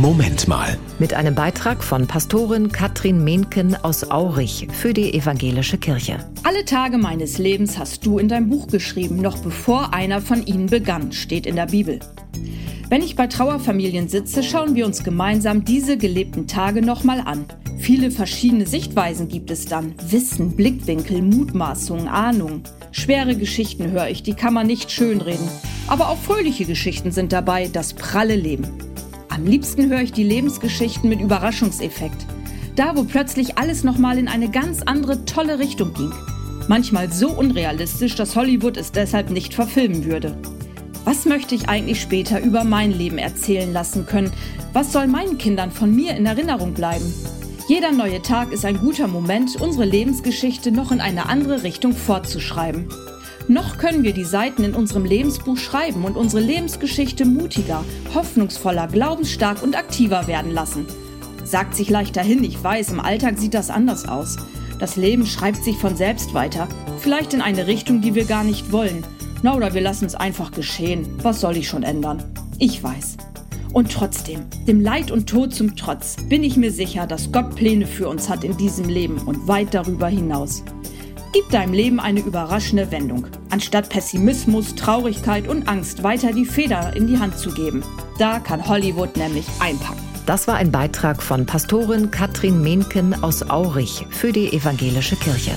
Moment mal. Mit einem Beitrag von Pastorin Katrin Mehnken aus Aurich für die Evangelische Kirche. Alle Tage meines Lebens hast du in dein Buch geschrieben, noch bevor einer von ihnen begann, steht in der Bibel. Wenn ich bei Trauerfamilien sitze, schauen wir uns gemeinsam diese gelebten Tage nochmal an. Viele verschiedene Sichtweisen gibt es dann. Wissen, Blickwinkel, Mutmaßungen, Ahnungen. Schwere Geschichten höre ich, die kann man nicht schönreden. Aber auch fröhliche Geschichten sind dabei, das pralle Leben. Am liebsten höre ich die Lebensgeschichten mit Überraschungseffekt. Da, wo plötzlich alles nochmal in eine ganz andere, tolle Richtung ging. Manchmal so unrealistisch, dass Hollywood es deshalb nicht verfilmen würde. Was möchte ich eigentlich später über mein Leben erzählen lassen können? Was soll meinen Kindern von mir in Erinnerung bleiben? Jeder neue Tag ist ein guter Moment, unsere Lebensgeschichte noch in eine andere Richtung fortzuschreiben. Noch können wir die Seiten in unserem Lebensbuch schreiben und unsere Lebensgeschichte mutiger, hoffnungsvoller, glaubensstark und aktiver werden lassen. Sagt sich leichter hin, ich weiß, im Alltag sieht das anders aus. Das Leben schreibt sich von selbst weiter, vielleicht in eine Richtung, die wir gar nicht wollen. Na, oder wir lassen es einfach geschehen. Was soll ich schon ändern? Ich weiß. Und trotzdem, dem Leid und Tod zum Trotz, bin ich mir sicher, dass Gott Pläne für uns hat in diesem Leben und weit darüber hinaus. Gib deinem Leben eine überraschende Wendung, anstatt Pessimismus, Traurigkeit und Angst weiter die Feder in die Hand zu geben. Da kann Hollywood nämlich einpacken. Das war ein Beitrag von Pastorin Katrin Mehnken aus Aurich für die Evangelische Kirche.